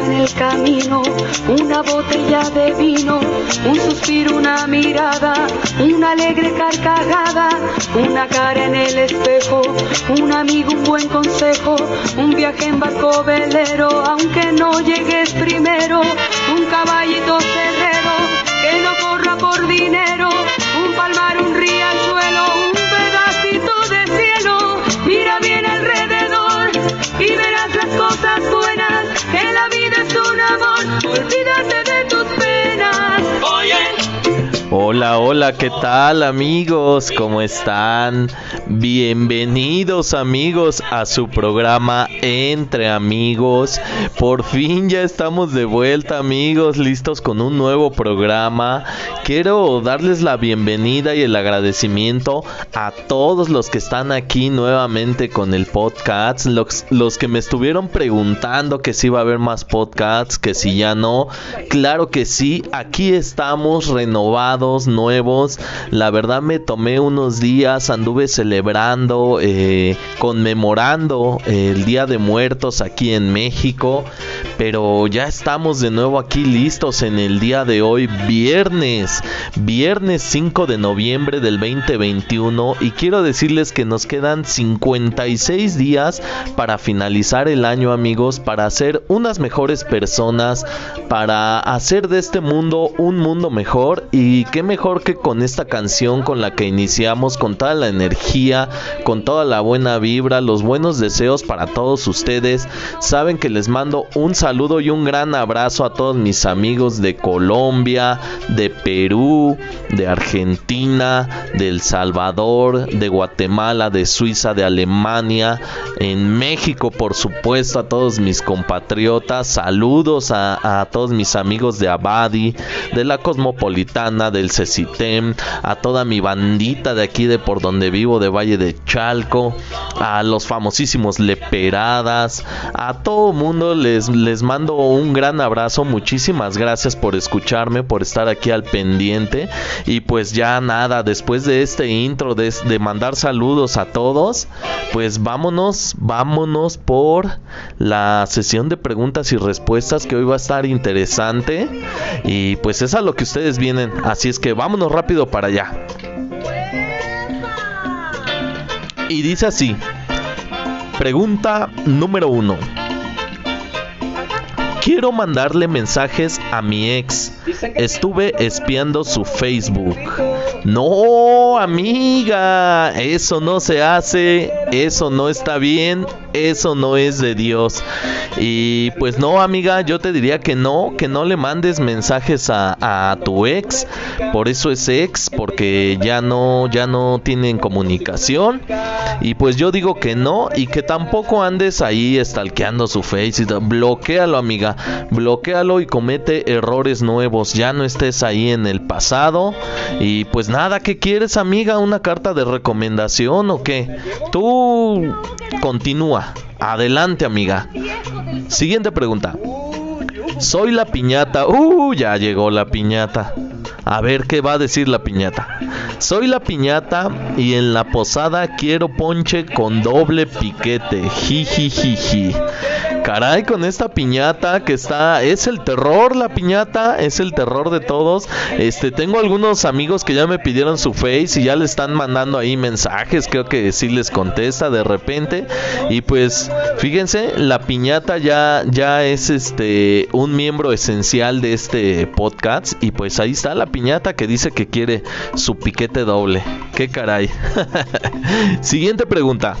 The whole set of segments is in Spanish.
en el camino, una botella de vino, un suspiro, una mirada, una alegre carcajada, una cara en el espejo, un amigo, un buen consejo, un viaje en barco velero, aunque no llegues primero, un caballito Hola, hola, ¿qué tal amigos? ¿Cómo están? Bienvenidos amigos a su programa Entre Amigos. Por fin ya estamos de vuelta amigos, listos con un nuevo programa. Quiero darles la bienvenida y el agradecimiento a todos los que están aquí nuevamente con el podcast. Los, los que me estuvieron preguntando que si iba a haber más podcasts, que si ya no. Claro que sí, aquí estamos renovados, nuevos. La verdad me tomé unos días, anduve celebrando, eh, conmemorando el Día de Muertos aquí en México. Pero ya estamos de nuevo aquí listos en el día de hoy, viernes, viernes 5 de noviembre del 2021. Y quiero decirles que nos quedan 56 días para finalizar el año amigos, para ser unas mejores personas, para hacer de este mundo un mundo mejor. Y qué mejor que con esta canción con la que iniciamos, con toda la energía, con toda la buena vibra, los buenos deseos para todos ustedes. Saben que les mando un saludo y un gran abrazo a todos mis amigos de Colombia, de Perú, de Argentina, de El Salvador, de Guatemala, de Suiza, de Alemania, en México por supuesto a todos mis compatriotas, saludos a, todos mis amigos de Abadi, de la Cosmopolitana, del Cecitem, a toda mi bandita de aquí de por donde vivo, de Valle de Chalco, a los famosísimos Leperadas, a todo mundo les, les mando un gran abrazo, muchísimas gracias por escucharme, por estar aquí al pendiente. Y pues ya nada, después de este intro de mandar saludos a todos, pues vámonos, vámonos por la sesión de preguntas y respuestas que hoy va a estar interesante. Y pues es a lo que ustedes vienen, así es que vámonos rápido para allá. Y dice así, pregunta número uno. Quiero mandarle mensajes a mi ex. Estuve espiando su Facebook. No, amiga, eso no se hace, eso no está bien, eso no es de Dios. Y pues no, amiga, yo te diría que no, que no le mandes mensajes a, a tu ex. Por eso es ex, porque ya no, ya no tienen comunicación. Y pues yo digo que no, y que tampoco andes ahí stalkeando su face. Bloquéalo, amiga. Bloquéalo y comete errores nuevos. Ya no estés ahí en el pasado. Y pues nada, ¿qué quieres, amiga? ¿Una carta de recomendación o qué? Tú continúa. Adelante, amiga. Siguiente pregunta. Soy la piñata. Uh, ya llegó la piñata. A ver qué va a decir la piñata. Soy la piñata y en la posada quiero ponche con doble piquete. Jijijiji. Caray, con esta piñata que está. Es el terror, la piñata. Es el terror de todos. Este, tengo algunos amigos que ya me pidieron su face y ya le están mandando ahí mensajes. Creo que sí les contesta de repente. Y pues, fíjense, la piñata ya, ya es este un miembro esencial de este podcast. Y pues ahí está la piñata que dice que quiere su piquete doble. Qué caray. Siguiente pregunta.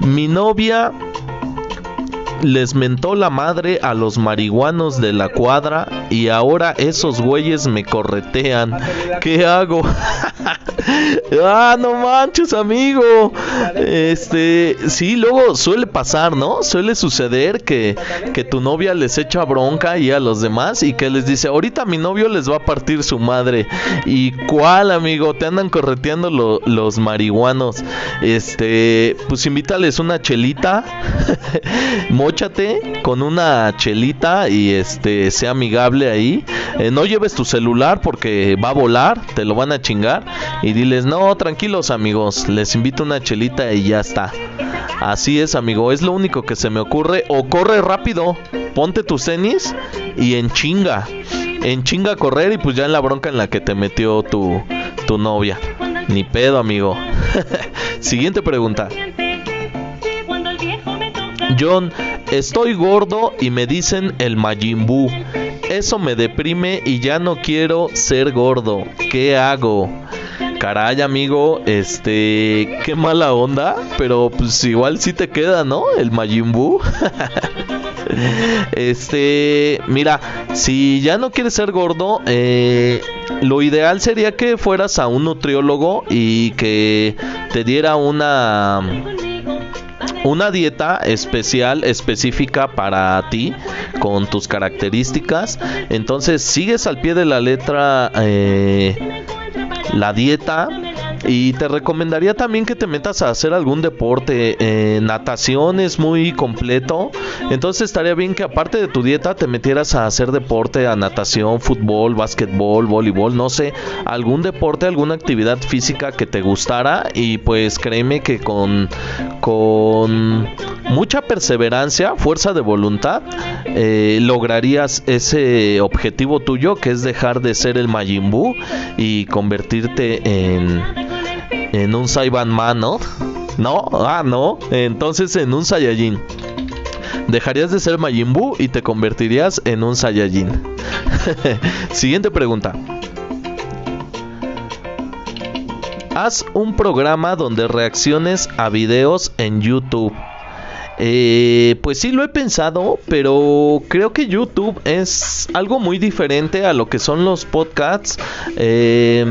Mi novia les mentó la madre a los marihuanos de la cuadra y ahora esos güeyes me corretean. ¿Qué hago? ah, no manches, amigo. Este, sí, luego suele pasar, ¿no? Suele suceder que, que tu novia les echa bronca y a los demás y que les dice, ahorita mi novio les va a partir su madre. ¿Y cuál, amigo? Te andan correteando lo- los marihuanos. Este, pues invítales una chelita. Móchate con una chelita y este, sea amigable ahí. Eh, no lleves tu celular porque va a volar, te lo van a chingar. Y diles, no, tranquilos amigos, les invito una chelita y ya está. Así es, amigo, es lo único que se me ocurre. O corre rápido, ponte tus tenis y en chinga. En chinga correr y pues ya en la bronca en la que te metió tu, tu novia. Ni pedo, amigo. Siguiente pregunta. John, estoy gordo y me dicen el Majin Eso me deprime y ya no quiero ser gordo. ¿Qué hago? Caray, amigo, este, qué mala onda, pero pues igual sí te queda, ¿no? El Majin este, mira, si ya no quieres ser gordo, eh, lo ideal sería que fueras a un nutriólogo y que te diera una una dieta especial, específica para ti, con tus características. Entonces sigues al pie de la letra eh, la dieta y te recomendaría también que te metas a hacer algún deporte. Eh, natación es muy completo. Entonces estaría bien que aparte de tu dieta te metieras a hacer deporte, a natación, fútbol, básquetbol, voleibol, no sé, algún deporte, alguna actividad física que te gustara. Y pues créeme que con, con mucha perseverancia, fuerza de voluntad, eh, lograrías ese objetivo tuyo que es dejar de ser el Majin y convertirte en en un Saiban Man, ¿no? Ah, no. Entonces en un Saiyajin. Dejarías de ser Majin y te convertirías en un Saiyajin. Siguiente pregunta. Haz un programa donde reacciones a videos en YouTube. Eh, pues sí lo he pensado, pero creo que YouTube es algo muy diferente a lo que son los podcasts. Eh,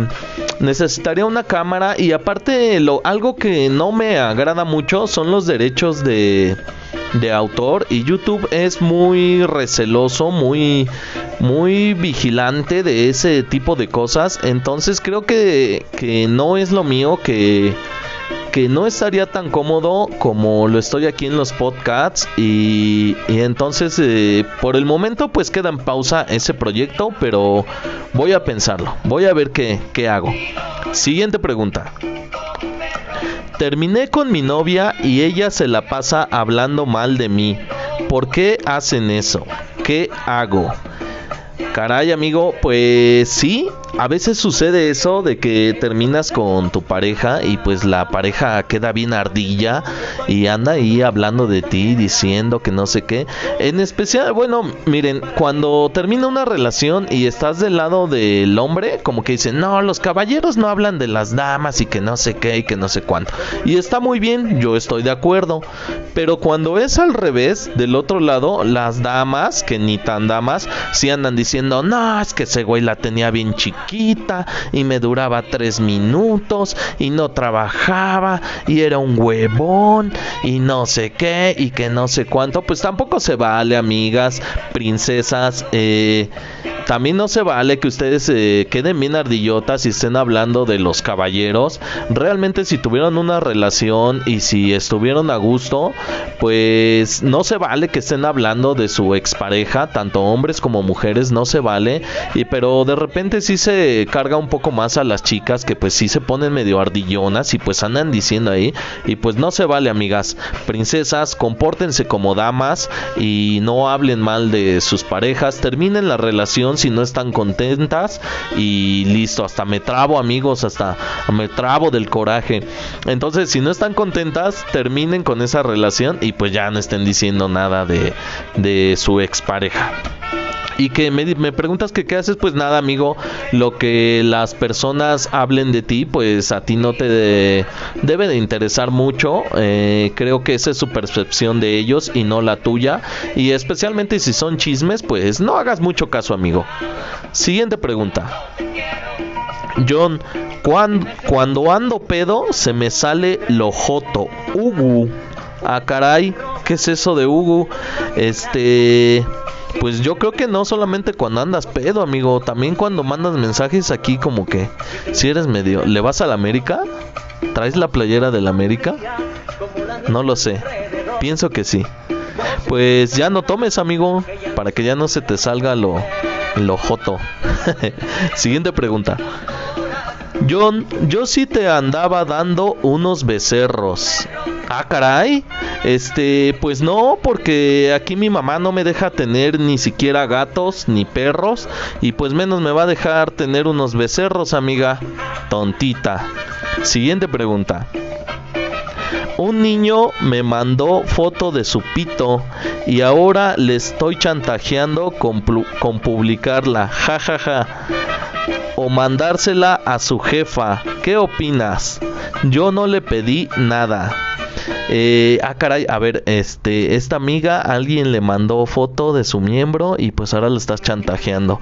necesitaría una cámara y aparte algo que no me agrada mucho son los derechos de, de autor y YouTube es muy receloso, muy muy vigilante de ese tipo de cosas. Entonces creo que, que no es lo mío que que no estaría tan cómodo como lo estoy aquí en los podcasts y, entonces eh, por el momento pues queda en pausa ese proyecto pero voy a pensarlo voy a ver qué, qué hago siguiente pregunta terminé con mi novia y ella se la pasa hablando mal de mí ¿por qué hacen eso? ¿qué hago? Caray, amigo, pues sí, a veces sucede eso de que terminas con tu pareja y pues la pareja queda bien ardilla y anda ahí hablando de ti, diciendo que no sé qué. En especial, bueno, miren, cuando termina una relación y estás del lado del hombre, como que dicen, no, los caballeros no hablan de las damas y que no sé qué y que no sé cuánto. Y está muy bien, yo estoy de acuerdo. Pero cuando es al revés, del otro lado, las damas, que ni tan damas, sí andan diciendo, no, es que ese güey la tenía bien y me duraba tres minutos y no trabajaba y era un huevón y no sé qué y que no sé cuánto. Pues tampoco se vale, amigas, princesas. Eh, también no se vale que ustedes eh, queden bien ardillotas y estén hablando de los caballeros. Realmente si tuvieron una relación y si estuvieron a gusto, pues no se vale que estén hablando de su expareja, tanto hombres como mujeres, no se vale. Y pero de repente sí se carga un poco más a las chicas que pues sí se ponen medio ardillonas y pues andan diciendo ahí y pues no se vale, amigas. Princesas, compórtense como damas y no hablen mal de sus parejas, terminen la relación si no están contentas y listo, hasta me trabo amigos, hasta me trabo del coraje. Entonces, si no están contentas, terminen con esa relación y pues ya no estén diciendo nada de, de su expareja y que me, preguntas que qué haces, pues nada, amigo, lo que las personas hablen de ti, pues a ti no te debe de interesar mucho. Eh, creo que esa es su percepción de ellos y no la tuya. Y especialmente si son chismes, pues no hagas mucho caso, amigo. Siguiente pregunta. John, cuando, cuando ando pedo se me sale lo joto. Ugu. Ah, caray, ¿qué es eso de Ugu? Este... Pues yo creo que no solamente cuando andas pedo, amigo, también cuando mandas mensajes aquí como que si eres medio, ¿le vas a la América? ¿Traes la playera de la América? No lo sé. Pienso que sí. Pues ya no tomes, amigo, para que ya no se te salga lo Lo joto. Siguiente pregunta. John, yo sí te andaba dando unos becerros. Ah, caray. Este, pues no, porque aquí mi mamá no me deja tener ni siquiera gatos ni perros. Y pues menos me va a dejar tener unos becerros, amiga. Tontita. Siguiente pregunta. Un niño me mandó foto de su pito y ahora le estoy chantajeando con, con publicarla. Ja, ja, ja o mandársela a su jefa. ¿Qué opinas? Yo no le pedí nada. Eh, ah, caray, a ver, este, esta amiga, alguien le mandó foto de su miembro y pues ahora lo estás chantajeando.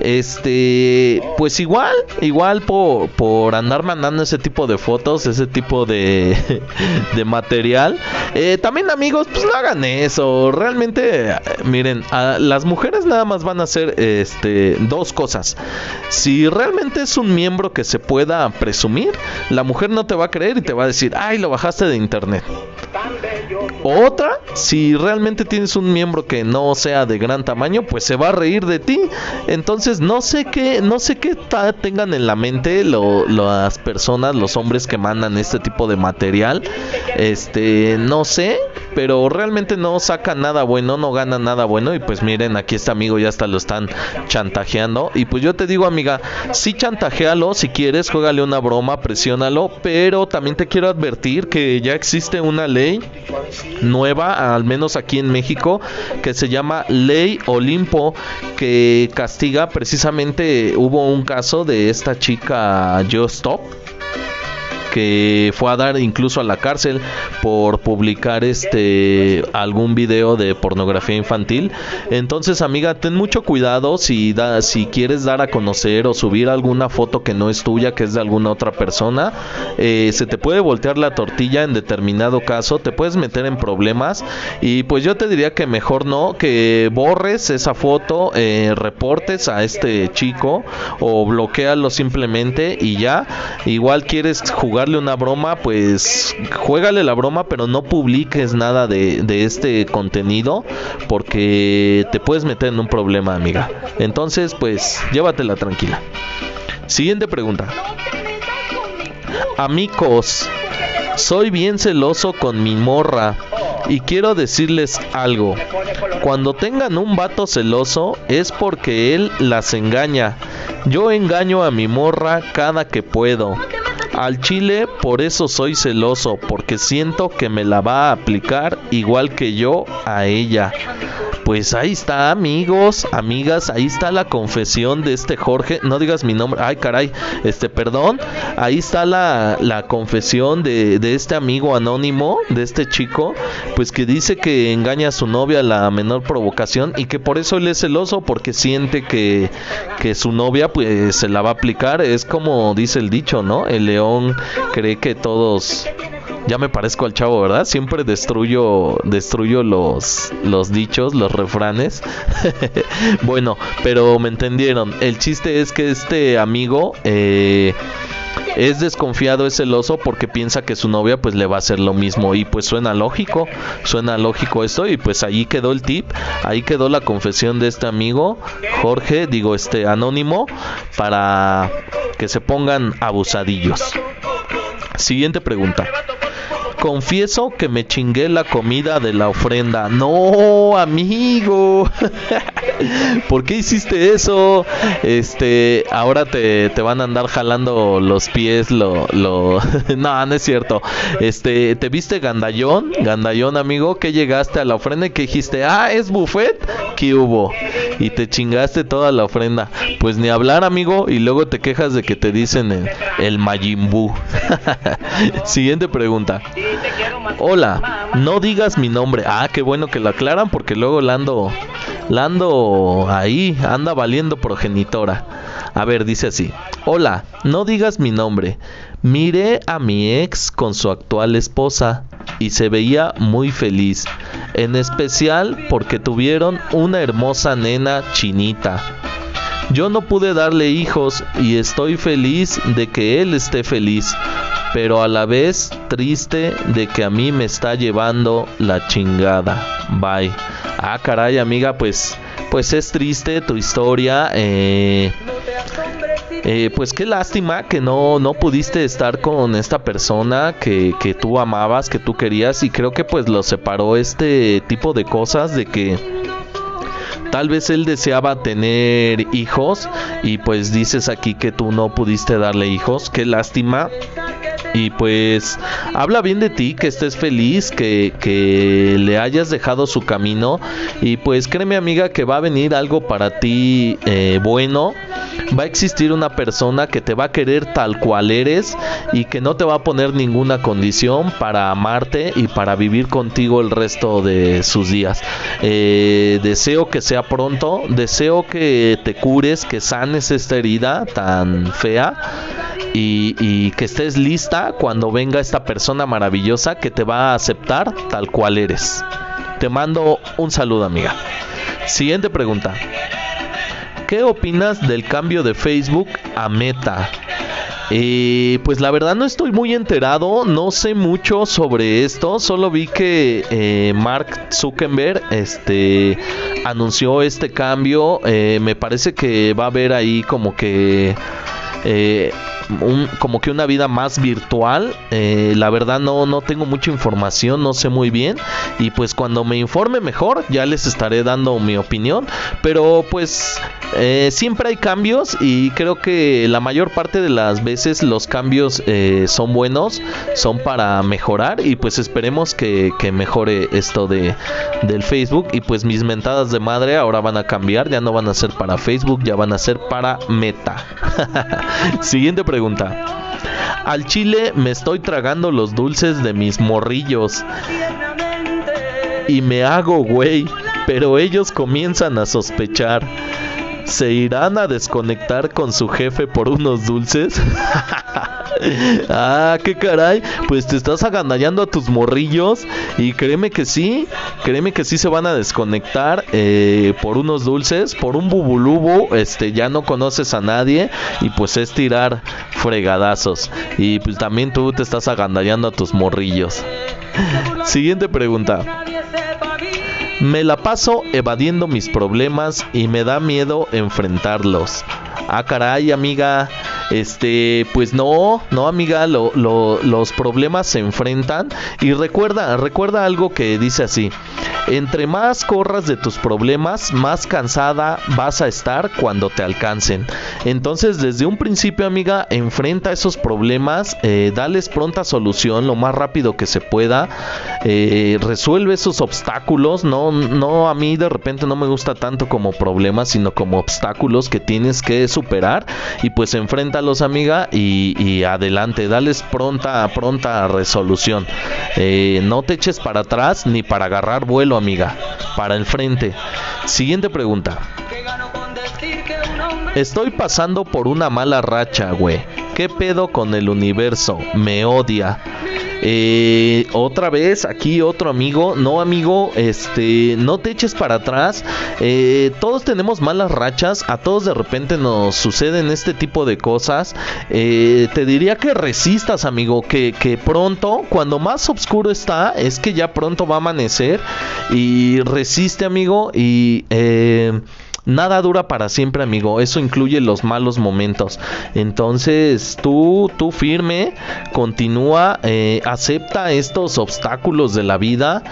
Este, pues igual, igual por, por andar mandando ese tipo de fotos, ese tipo de, de material. Eh, también amigos, pues no hagan eso. Realmente, miren, las mujeres nada más van a hacer este, dos cosas. Si realmente es un miembro que se pueda presumir, la mujer no te va a creer y te va a decir, ay, lo bajaste de internet. Otra, si realmente tienes un miembro que no sea de gran tamaño, pues se va a reír de ti. Entonces no sé qué, no sé qué tengan en la mente las personas, los hombres que mandan este tipo de material. Este, no sé, pero realmente no saca nada bueno, no gana nada bueno. Y pues miren, aquí este amigo ya hasta lo están chantajeando. Y pues yo te digo, amiga, sí chantajealo, si quieres, juégale una broma, presiónalo. Pero también te quiero advertir que ya existe una ley nueva, al menos aquí en México, que se llama Ley Olimpo, que castiga precisamente, hubo un caso de esta chica Just Stop que fue a dar incluso a la cárcel por publicar este algún video de pornografía infantil. Entonces, amiga, ten mucho cuidado si da, si quieres dar a conocer o subir alguna foto que no es tuya, que es de alguna otra persona, eh, se te puede voltear la tortilla en determinado caso, te puedes meter en problemas y pues yo te diría que mejor no, que borres esa foto, eh, reportes a este chico o bloquealo simplemente y ya. Igual quieres jugar una broma, pues juégale la broma, pero no publiques nada de, de este contenido porque te puedes meter en un problema, amiga. Entonces, pues llévatela tranquila. Siguiente pregunta. Amigos, soy bien celoso con mi morra y quiero decirles algo. Cuando tengan un vato celoso es porque él las engaña. Yo engaño a mi morra cada que puedo. Al chile por eso soy celoso, porque siento que me la va a aplicar igual que yo a ella. Pues ahí está, amigos, amigas, ahí está la confesión de este Jorge. No digas mi nombre, ay caray, este, perdón. Ahí está la, la confesión de, de este amigo anónimo, de este chico, pues que dice que engaña a su novia a la menor provocación y que por eso él es celoso, porque siente que, que su novia pues se la va a aplicar. Es como dice el dicho, ¿no? El león cree que todos ya me parezco al chavo, ¿verdad? Siempre destruyo, destruyo los, los dichos, los refranes. bueno, pero me entendieron. El chiste es que este amigo eh, es desconfiado, es celoso porque piensa que su novia pues le va a hacer lo mismo y pues suena lógico, suena lógico esto y pues ahí quedó el tip, ahí quedó la confesión de este amigo Jorge, digo este anónimo para que se pongan abusadillos. Siguiente pregunta. Confieso que me chingué la comida de la ofrenda. No, amigo. ¿Por qué hiciste eso? Este, ahora te, te van a andar jalando los pies, lo, lo... no, no es cierto. Este, ¿te viste gandallón? Gandallón, amigo, que llegaste a la ofrenda y que dijiste, ah, es buffet, ¿qué hubo? Y te chingaste toda la ofrenda. Pues ni hablar, amigo, y luego te quejas de que te dicen el, el. Siguiente pregunta. Hola, no digas mi nombre. Ah, qué bueno que lo aclaran porque luego la ando, la ando ahí, anda valiendo progenitora. A ver, dice así. Hola, no digas mi nombre. Miré a mi ex con su actual esposa y se veía muy feliz, en especial porque tuvieron una hermosa nena chinita. Yo no pude darle hijos y estoy feliz de que él esté feliz, pero a la vez triste de que a mí me está llevando la chingada. Bye. Ah, caray, amiga, pues pues es triste tu historia. Eh, eh, pues qué lástima que no, no pudiste estar con esta persona que, que tú amabas, que tú querías y creo que pues lo separó este tipo de cosas de que tal vez él deseaba tener hijos y pues dices aquí que tú no pudiste darle hijos, qué lástima. Y pues habla bien de ti, que estés feliz, que, que le hayas dejado su camino. Y pues créeme amiga que va a venir algo para ti eh, bueno va a existir una persona que te va a querer tal cual eres y que no te va a poner ninguna condición para amarte y para vivir contigo el resto de sus días. Eh, deseo que sea pronto, deseo que te cures, que sanes esta herida tan fea y, que estés lista cuando venga esta persona maravillosa que te va a aceptar tal cual eres. Te mando un saludo amiga. Siguiente pregunta. ¿Qué opinas del cambio de Facebook a Meta? Eh, pues la verdad no estoy muy enterado, no sé mucho sobre esto, solo vi que eh, Mark Zuckerberg este, anunció este cambio, eh, me parece que va a haber ahí como que como que una vida más virtual. Eh, la verdad no, no tengo mucha información, no sé muy bien. Y pues cuando me informe mejor ya les estaré dando mi opinión. Pero pues eh, siempre hay cambios y creo que la mayor parte de las veces los cambios eh, son buenos, son para mejorar y pues esperemos que, que mejore esto de, del Facebook. Y pues mis mentadas de madre ahora van a cambiar, ya no van a ser para Facebook, ya van a ser para Meta. Siguiente pregunta Al chile me estoy tragando los dulces de mis morrillos. Y me hago güey, pero ellos comienzan a sospechar. ¿Se irán a desconectar con su jefe por unos dulces? ah, qué caray. Pues te estás agandallando a tus morrillos. Y créeme que sí. Créeme que sí se van a desconectar eh, por unos dulces. Por un bubulubu. Este, ya no conoces a nadie. Y pues es tirar fregadazos. Y pues también tú te estás agandallando a tus morrillos. Siguiente pregunta. Me la paso evadiendo mis problemas y me da miedo enfrentarlos. Ah, caray, amiga. Este, pues no, no amiga, los problemas se enfrentan y recuerda, recuerda algo que dice así, entre más corras de tus problemas, más cansada vas a estar cuando te alcancen. Entonces, desde un principio, amiga, enfrenta esos problemas, eh, dales pronta solución lo más rápido que se pueda, eh, resuelve esos obstáculos, no, no, a mí de repente no me gusta tanto como problemas, sino como obstáculos que tienes que superar y pues enfrenta los amiga, y, adelante, dales pronta, pronta resolución. Eh, no te eches para atrás ni para agarrar vuelo, amiga, para el frente. Siguiente pregunta. Estoy pasando por una mala racha, güey. ¿Qué pedo con el universo? Me odia. Eh, otra vez, aquí otro amigo. No, amigo, este, no te eches para atrás. Eh, todos tenemos malas rachas. A todos de repente nos suceden este tipo de cosas. Eh, te diría que resistas, amigo. Que, que pronto, cuando más oscuro está, es que ya pronto va a amanecer. Y resiste, amigo. Y eh Nada dura para siempre, amigo. Eso incluye los malos momentos. Entonces, tú, tú firme, continúa, eh, acepta estos obstáculos de la vida,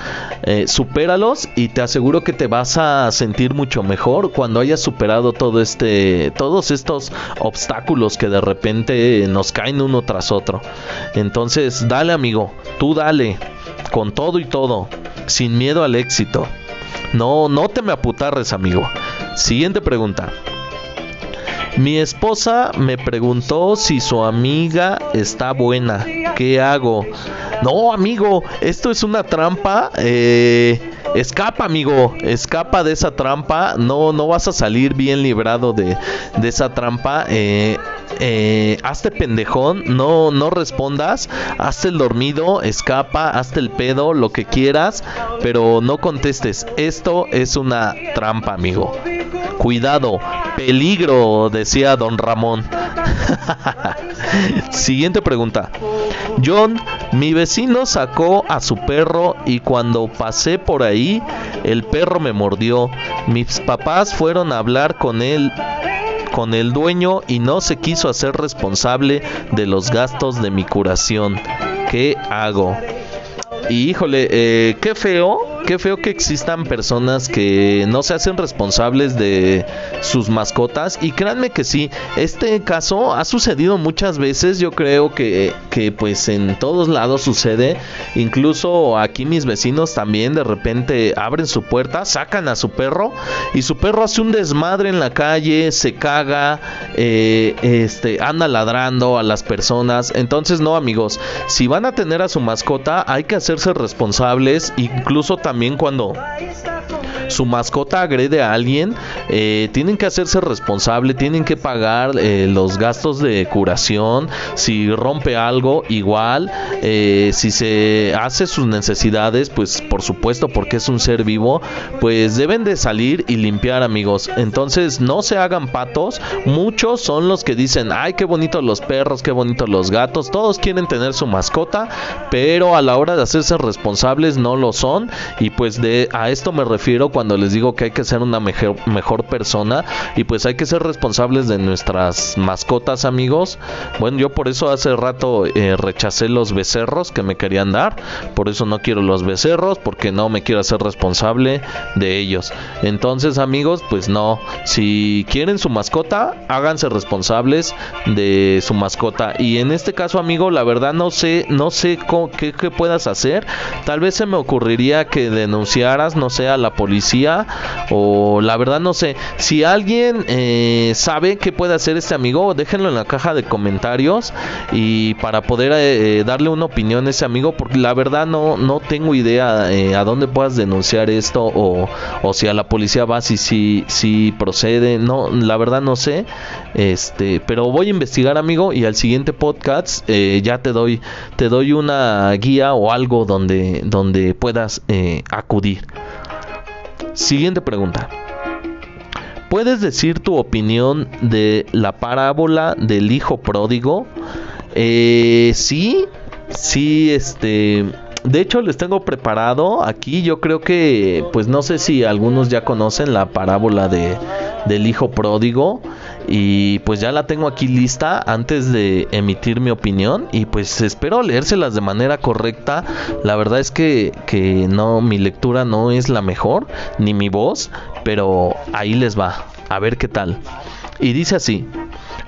eh, supéralos y te aseguro que te vas a sentir mucho mejor cuando hayas superado todo este, todos estos obstáculos que de repente nos caen uno tras otro. Entonces, dale, amigo, tú dale, con todo y todo, sin miedo al éxito. No, no te me aputarres, amigo. Siguiente pregunta. Mi esposa me preguntó si su amiga está buena. ¿Qué hago? No, amigo, esto es una trampa. Eh, escapa, amigo. Escapa de esa trampa. No, no vas a salir bien librado de, esa trampa. Eh, eh, hazte pendejón, no, no respondas, hazte el dormido, escapa, hazte el pedo, lo que quieras, pero no contestes. Esto es una trampa, amigo. Cuidado, peligro, decía don Ramón. Siguiente pregunta. John, mi vecino sacó a su perro y cuando pasé por ahí, el perro me mordió. Mis papás fueron a hablar con él con el dueño y no se quiso hacer responsable de los gastos de mi curación. ¿Qué hago? Y híjole, eh, qué feo qué feo que existan personas que no se hacen responsables de sus mascotas y créanme que sí, este caso ha sucedido muchas veces, yo creo que, que pues en todos lados sucede, incluso aquí mis vecinos también de repente abren su puerta, sacan a su perro y su perro hace un desmadre en la calle, se caga, eh, este, anda ladrando a las personas, entonces no amigos, si van a tener a su mascota hay que hacerse responsables, incluso también también cuando su mascota agrede a alguien, eh, tienen que hacerse responsable, tienen que pagar eh, los gastos de curación, si rompe algo, igual, eh, si se hace sus necesidades, pues por supuesto, porque es un ser vivo, pues deben de salir y limpiar amigos. Entonces no se hagan patos, muchos son los que dicen, ay, qué bonitos los perros, qué bonitos los gatos, todos quieren tener su mascota, pero a la hora de hacerse responsables no lo son y pues de a esto me refiero cuando les digo que hay que ser una mejor, mejor persona y pues hay que ser responsables de nuestras mascotas, amigos. Bueno, yo por eso hace rato eh, rechacé los becerros que me querían dar, por eso no quiero los becerros porque no me quiero hacer responsable de ellos. Entonces, amigos, pues no, si quieren su mascota, háganse responsables de su mascota y en este caso, amigo, la verdad no sé, no sé qué, qué puedas hacer. Tal vez se me ocurriría que denunciaras, no sé, a la policía o la verdad no sé. Si alguien eh, sabe qué puede hacer este amigo, déjenlo en la caja de comentarios y para poder eh, darle una opinión a ese amigo, porque la verdad no, no tengo idea eh, a dónde puedas denunciar esto o, o si a la policía va, si, si, si procede, no, la verdad no sé. Este, pero voy a investigar amigo y al siguiente podcast ya te doy, te doy una guía o algo donde, donde puedas acudir. Siguiente pregunta. ¿Puedes decir tu opinión de la parábola del hijo pródigo? Eh, sí, sí, este... De hecho, les tengo preparado aquí. Yo creo que, pues no sé si algunos ya conocen la parábola de, del hijo pródigo y pues ya la tengo aquí lista antes de emitir mi opinión y pues espero leérselas de manera correcta. La verdad es que, que no, mi lectura no es la mejor, ni mi voz, pero ahí les va, a ver qué tal. Y dice así,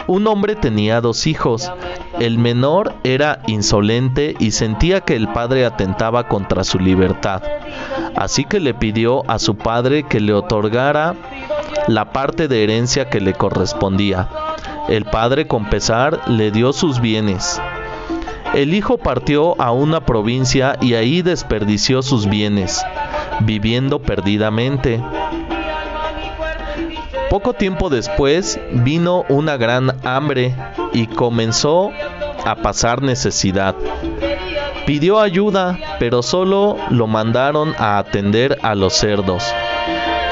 un hombre tenía dos hijos. El menor era insolente y sentía que el padre atentaba contra su libertad. Así que le pidió a su padre que le otorgara la parte de herencia que le correspondía. El padre con pesar le dio sus bienes. El hijo partió a una provincia y ahí desperdició sus bienes, viviendo perdidamente. Poco tiempo después vino una gran hambre y comenzó a pasar necesidad. Pidió ayuda, pero solo lo mandaron a atender a los cerdos.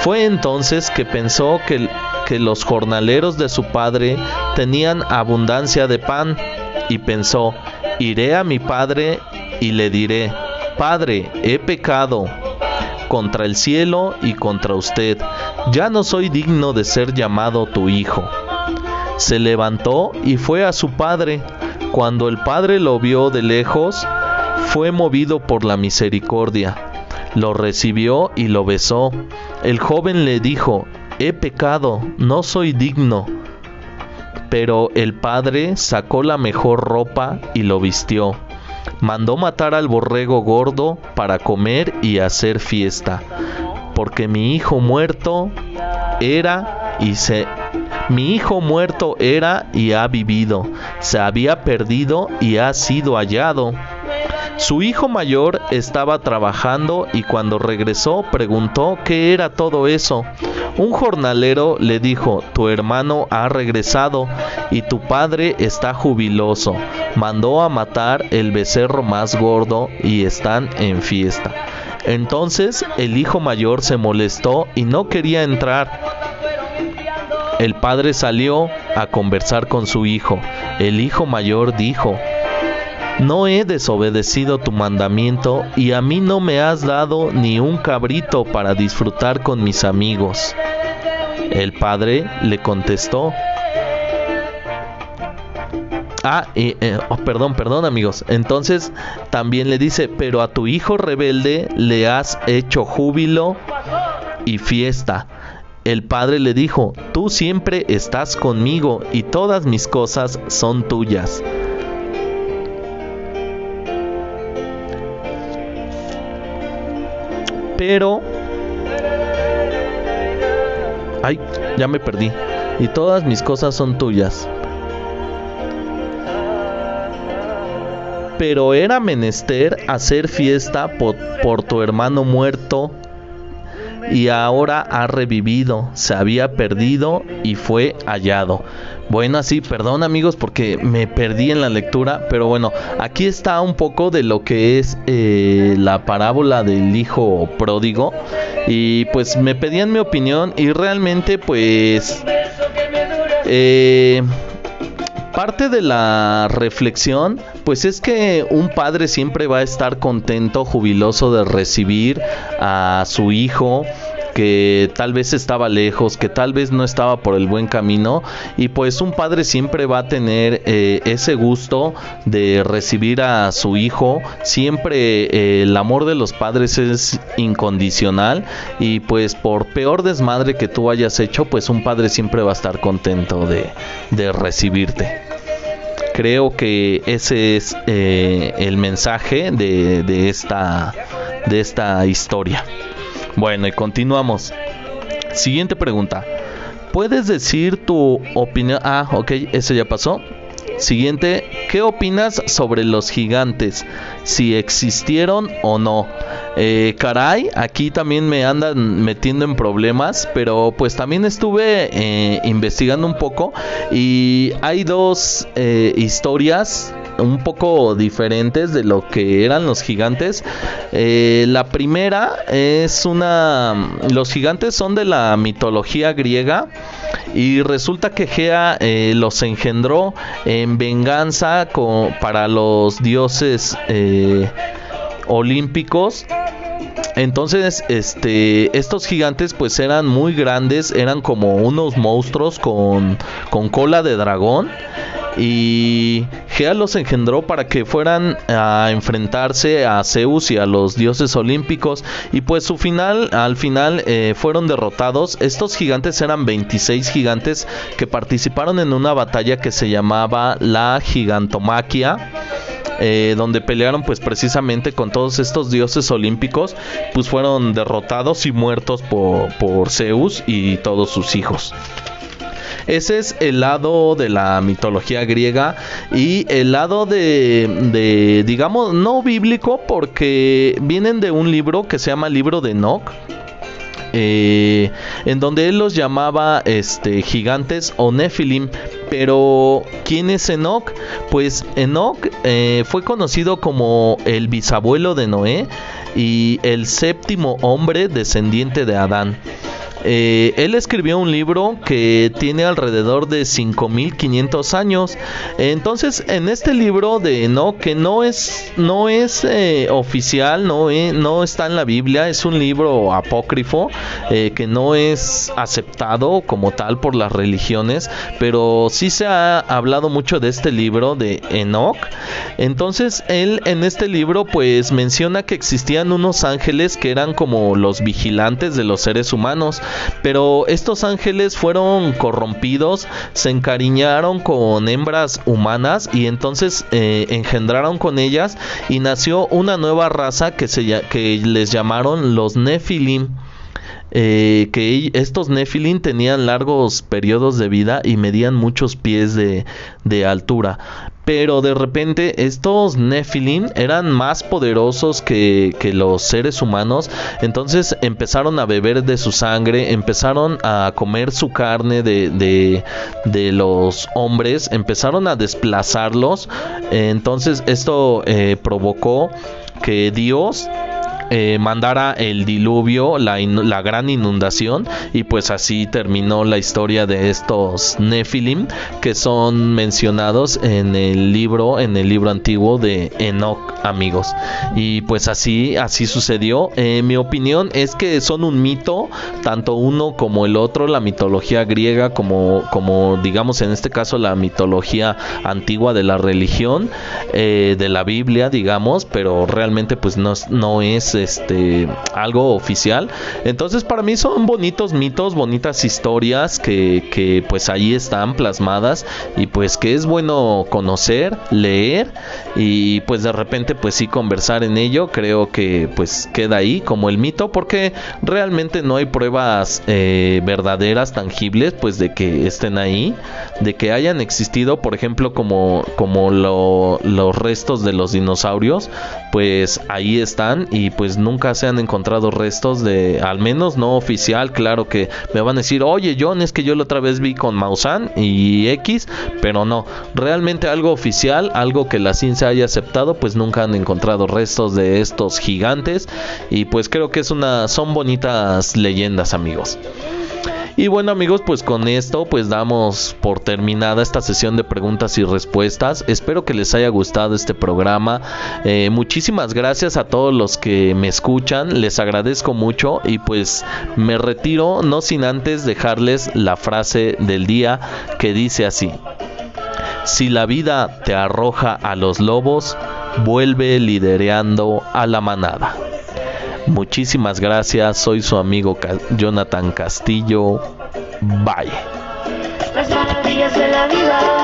Fue entonces que pensó que, que los jornaleros de su padre tenían abundancia de pan y pensó, iré a mi padre y le diré, Padre, he pecado contra el cielo y contra usted, ya no soy digno de ser llamado tu hijo. Se levantó y fue a su padre. Cuando el padre lo vio de lejos, fue movido por la misericordia lo recibió y lo besó. El joven le dijo, he pecado, no soy digno. Pero el padre sacó la mejor ropa y lo vistió. Mandó matar al borrego gordo para comer y hacer fiesta, porque mi hijo muerto era y se mi hijo muerto era y ha vivido, se había perdido y ha sido hallado. Su hijo mayor estaba trabajando y cuando regresó preguntó qué era todo eso. Un jornalero le dijo, tu hermano ha regresado y tu padre está jubiloso. Mandó a matar el becerro más gordo y están en fiesta. Entonces el hijo mayor se molestó y no quería entrar. El padre salió a conversar con su hijo. El hijo mayor dijo, no he desobedecido tu mandamiento y a mí no me has dado ni un cabrito para disfrutar con mis amigos. El padre le contestó, Ah, eh, oh, perdón, perdón amigos. Entonces también le dice, pero a tu hijo rebelde le has hecho júbilo y fiesta. El padre le dijo, tú siempre estás conmigo y todas mis cosas son tuyas. Pero... Ay, ya me perdí. Y todas mis cosas son tuyas. pero era menester hacer fiesta por, tu hermano muerto y ahora ha revivido, se había perdido y fue hallado. Bueno, así, perdón amigos porque me perdí en la lectura, pero bueno, aquí está un poco de lo que es eh, la parábola del hijo pródigo y pues me pedían mi opinión y realmente pues... Eh, parte de la reflexión, pues es que un padre siempre va a estar contento, jubiloso de recibir a su hijo que tal vez estaba lejos, que tal vez no estaba por el buen camino y pues un padre siempre va a tener eh, ese gusto de recibir a su hijo, siempre eh, el amor de los padres es incondicional y pues por peor desmadre que tú hayas hecho, pues un padre siempre va a estar contento de, de recibirte creo que ese es eh, el mensaje de, de, esta, de esta historia. Bueno, y continuamos. Siguiente pregunta. ¿Puedes decir tu opinión? Ah, ok, ese ya pasó. Siguiente, ¿qué opinas sobre los gigantes? Si existieron o no. Eh, caray, aquí también me andan metiendo en problemas, pero pues también estuve eh, investigando un poco y hay dos eh, historias un poco diferentes de lo que eran los gigantes. La primera es una... Los gigantes son de la mitología griega y resulta que Gea eh, los engendró en venganza para los dioses eh, olímpicos. Entonces, este, estos gigantes pues eran muy grandes, eran como unos monstruos con, con cola de dragón y Gea los engendró para que fueran a enfrentarse a Zeus y a los dioses olímpicos. Y pues su final al final eh, fueron derrotados. Estos gigantes eran 26 gigantes que participaron en una batalla que se llamaba la gigantomaquia eh, donde pelearon pues precisamente con todos estos dioses olímpicos, pues fueron derrotados y muertos por, por Zeus y todos sus hijos. Ese es el lado de la mitología griega y el lado de, digamos, no bíblico porque vienen de un libro que se llama Libro de Enoch. Eh, en donde él los llamaba este, gigantes o Nephilim. Pero, ¿quién es Enoch? Pues Enoch eh, fue conocido como el bisabuelo de Noé y el séptimo hombre descendiente de Adán. Eh, él escribió un libro que tiene alrededor de 5500 años. Entonces, en este libro de no que no es no es eh, oficial, no, no está en la Biblia, es un libro apócrifo eh, que no es aceptado como tal por las religiones, pero sí se ha hablado mucho de este libro de Enoch. Entonces, él en este libro pues menciona que existían unos ángeles que eran como los vigilantes de los seres humanos pero estos ángeles fueron corrompidos, se encariñaron con hembras humanas y entonces eh, engendraron con ellas y nació una nueva raza que, se, les llamaron los Nephilim. Eh, que estos Nephilim tenían largos periodos de vida y medían muchos pies de altura pero de repente estos Nephilim eran más poderosos que, los seres humanos, entonces empezaron a beber de su sangre, empezaron a comer su carne de, de, los hombres, empezaron a desplazarlos, entonces esto eh, provocó que Dios eh, mandara el diluvio, la, la, gran inundación, y pues así terminó la historia de estos Nephilim que son mencionados en el libro, en el libro antiguo de Enoch, amigos. Y pues así, así sucedió. Eh, mi opinión es que son un mito, tanto uno como el otro, la mitología griega, como, como digamos en este caso la mitología antigua de la religión, eh, de la Biblia, digamos, pero realmente pues no, no es este algo oficial. Entonces para mí son bonitos mitos, bonitas historias que, que pues ahí están plasmadas y pues que es bueno conocer, leer y pues de repente pues sí conversar en ello. Creo que pues queda ahí como el mito porque realmente no hay pruebas eh, verdaderas, tangibles pues de que estén ahí, de que hayan existido por ejemplo como, como los restos de los dinosaurios pues ahí están y pues nunca se han encontrado restos de, al menos no oficial, claro que me van a decir, oye John, es que yo la otra vez vi con Mausan y X, pero no, realmente algo oficial, algo que la ciencia haya aceptado, pues nunca han encontrado restos de estos gigantes y pues creo que es una, son bonitas leyendas amigos. Y bueno amigos, pues con esto pues damos por terminada esta sesión de preguntas y respuestas. Espero que les haya gustado este programa. Eh, muchísimas gracias a todos los que me escuchan. Les agradezco mucho y pues me retiro no sin antes dejarles la frase del día que dice así. Si la vida te arroja a los lobos, vuelve lidereando a la manada. Muchísimas gracias, soy su amigo Jonathan Castillo. Bye. Las maravillas la vida.